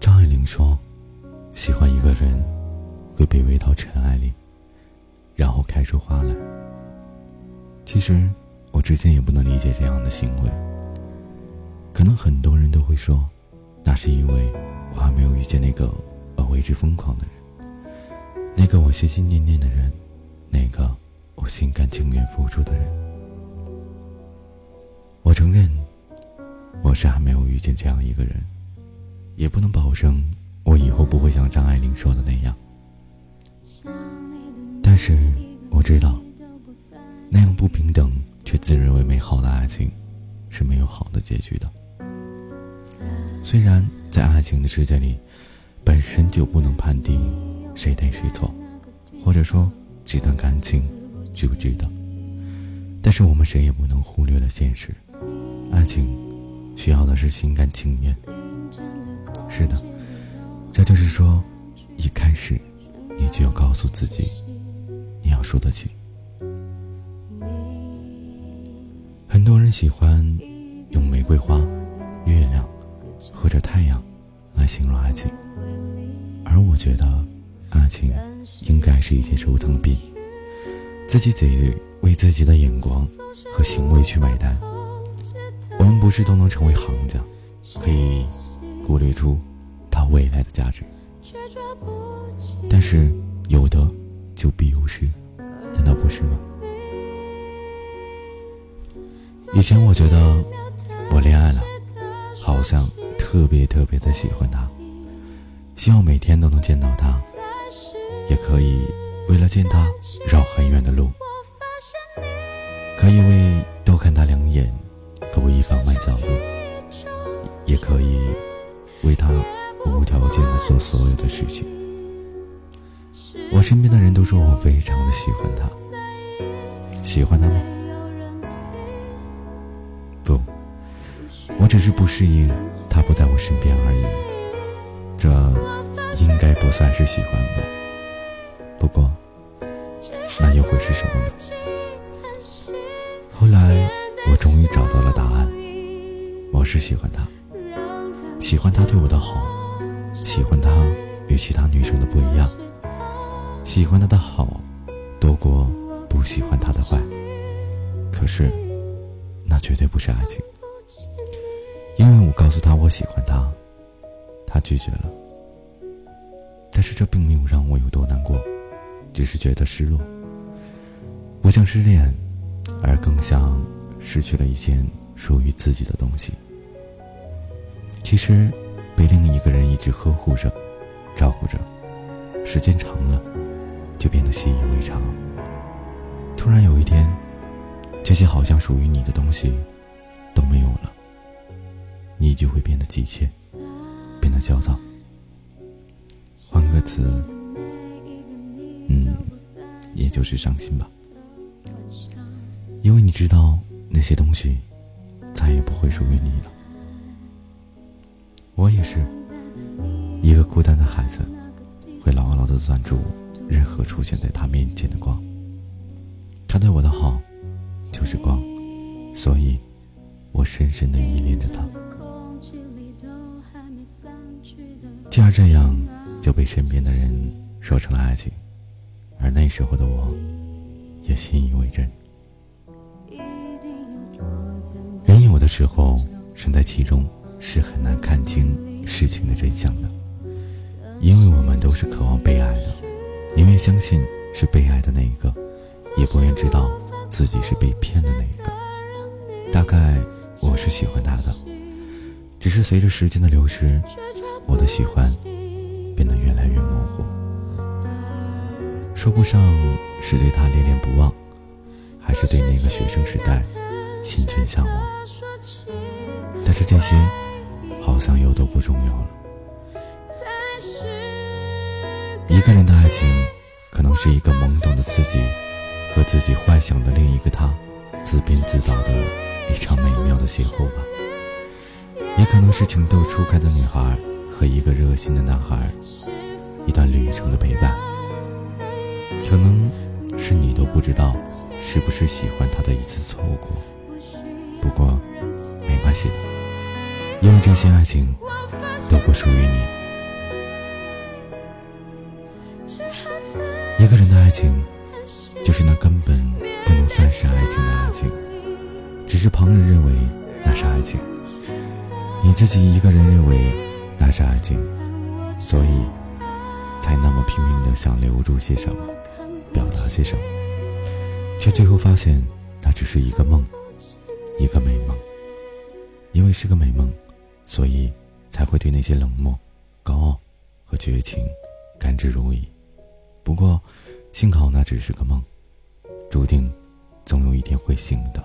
张爱玲说：“喜欢一个人，会卑微到尘埃里，然后开出花来。”其实，我之前也不能理解这样的行为。可能很多人都会说，那是因为我还没有遇见那个我为之疯狂的人，那个我心心念念的人，那个我心甘情愿付出的人。我承认，我是还没有遇见这样一个人，也不能保证我以后不会像张爱玲说的那样。但是我知道，那样不平等却自认为美好的爱情，是没有好的结局的。虽然在爱情的世界里，本身就不能判定谁对谁错，或者说这段感情值不值得，但是我们谁也不能忽略了现实：爱情需要的是心甘情愿。是的，这就是说，一开始你就要告诉自己，你要输得起。很多人喜欢用玫瑰花、月亮。或者太阳，来形容爱情，而我觉得，爱情应该是一件收藏品，自己得为自己的眼光和行为去买单。我们不是都能成为行家，可以估虑出它未来的价值，但是有得就必有失，难道不是吗？以前我觉得我恋爱了，好像。特别特别的喜欢他，希望每天都能见到他，也可以为了见他绕很远的路，可以为为他无条件的做所有的事情。我身边的人都说我非常的喜欢他，喜欢他吗？不，我只是不适应。他不在我身边而已，这应该不算是喜欢吧。不过，那又会是什么呢？后来我终于找到了答案，我是喜欢他，喜欢他对我的好，喜欢他与其他女生的不一样，喜欢他的好多过不喜欢他的坏。可是，那绝对不是爱情。因为我告诉他我喜欢他，他拒绝了。但是这并没有让我有多难过，只是觉得失落。不像失恋，而更像失去了一件属于自己的东西。其实，被另一个人一直呵护着、照顾着，时间长了，就变得习以为常。突然有一天，这些好像属于你的东西，都没有了。你就会变得急切，变得焦躁。换个词，嗯，也就是伤心吧。因为你知道那些东西再也不会属于你了。我也是一个孤单的孩子，会牢牢的攥住任何出现在他面前的光。他对我的好就是光，所以我深深的依恋着他。既然这样，就被身边的人说成了爱情，而那时候的我，也信以为真。人有的时候身在其中，是很难看清事情的真相的，因为我们都是渴望被爱的，宁愿相信是被爱的那一个，也不愿知道自己是被骗的那一个。大概我是喜欢他的，只是随着时间的流逝。我的喜欢变得越来越模糊，说不上是对他恋恋不忘，还是对那个学生时代心存向往。但是这些好像又都不重要了。一个人的爱情，可能是一个懵懂的自己和自己幻想的另一个他自编自导的一场美妙的邂逅吧，也可能是情窦初开的女孩。和一个热心的男孩，一段旅程的陪伴，可能是你都不知道是不是喜欢他的一次错过。不过没关系的，因为这些爱情都不属于你。一个人的爱情，就是那根本不能算是爱情的爱情，只是旁人认为那是爱情，你自己一个人认为那是爱情，所以才那么拼命的想留住些什么，表达些什么，却最后发现那只是一个梦，一个美梦。因为是个美梦，所以才会对那些冷漠、高傲和绝情甘之如饴。不过，幸好那只是个梦，注定总有一天会醒的。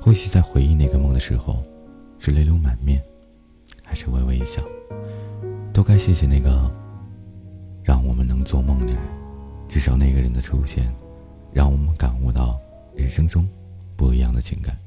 或许在回忆那个梦的时候，是泪流满面，还是微微一笑，都该谢谢那个让我们能做梦的人。至少那个人的出现，让我们感悟到人生中不一样的情感。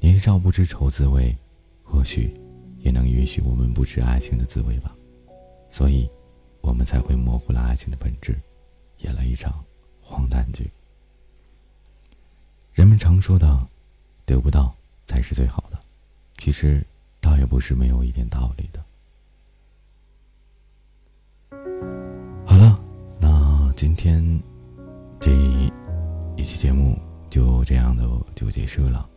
年少不知愁滋味，或许也能允许我们不知爱情的滋味吧。所以，我们才会模糊了爱情的本质，演了一场荒诞剧。人们常说的“得不到才是最好的”，其实倒也不是没有一点道理的。好了，那今天这一期节目就这样的就结束了。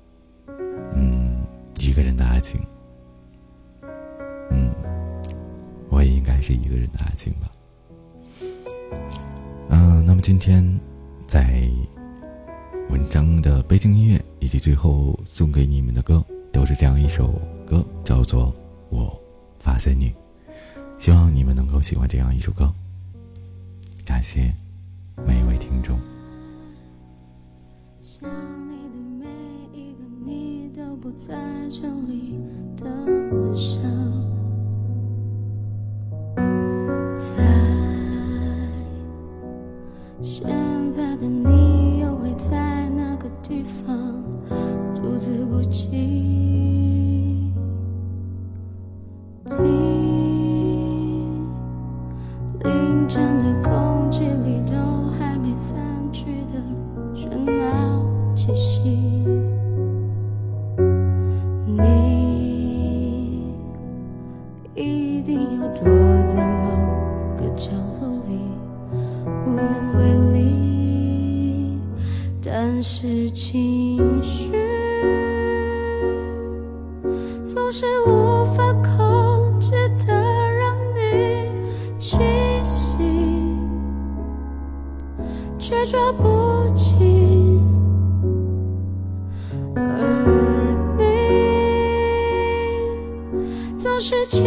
嗯，一个人的爱情，嗯，我也应该是一个人的爱情吧。嗯，那么今天在文章的背景音乐以及最后送给你们的歌，都是这样一首歌，叫做《我发现你》，希望你们能够喜欢这样一首歌。感谢每一位听众。不在这里的晚上，在现在的你是情绪，总是无法控制的让你清醒，却抓不紧。而你总是轻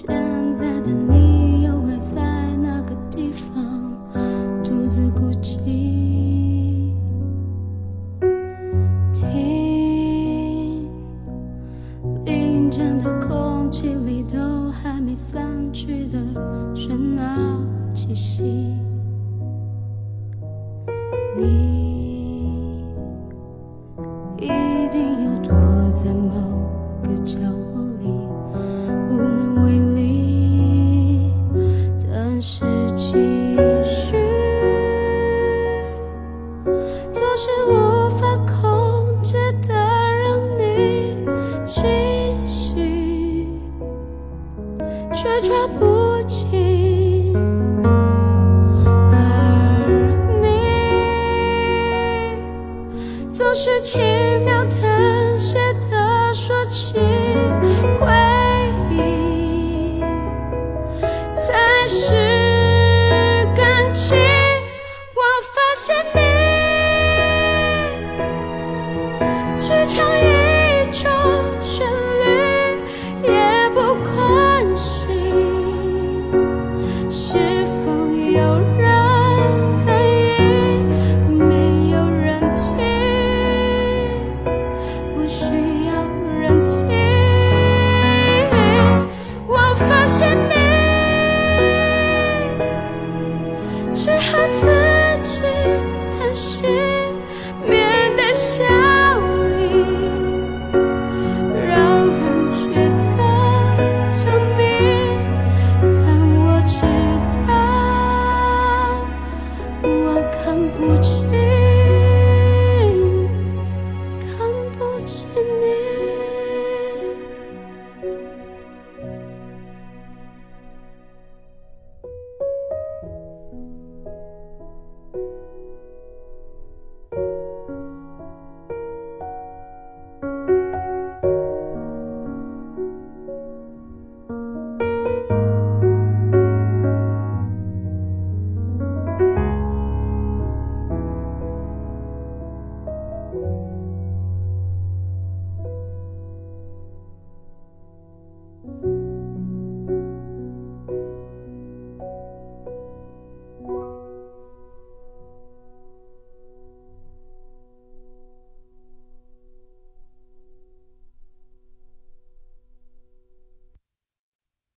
现在的你。是轻 Música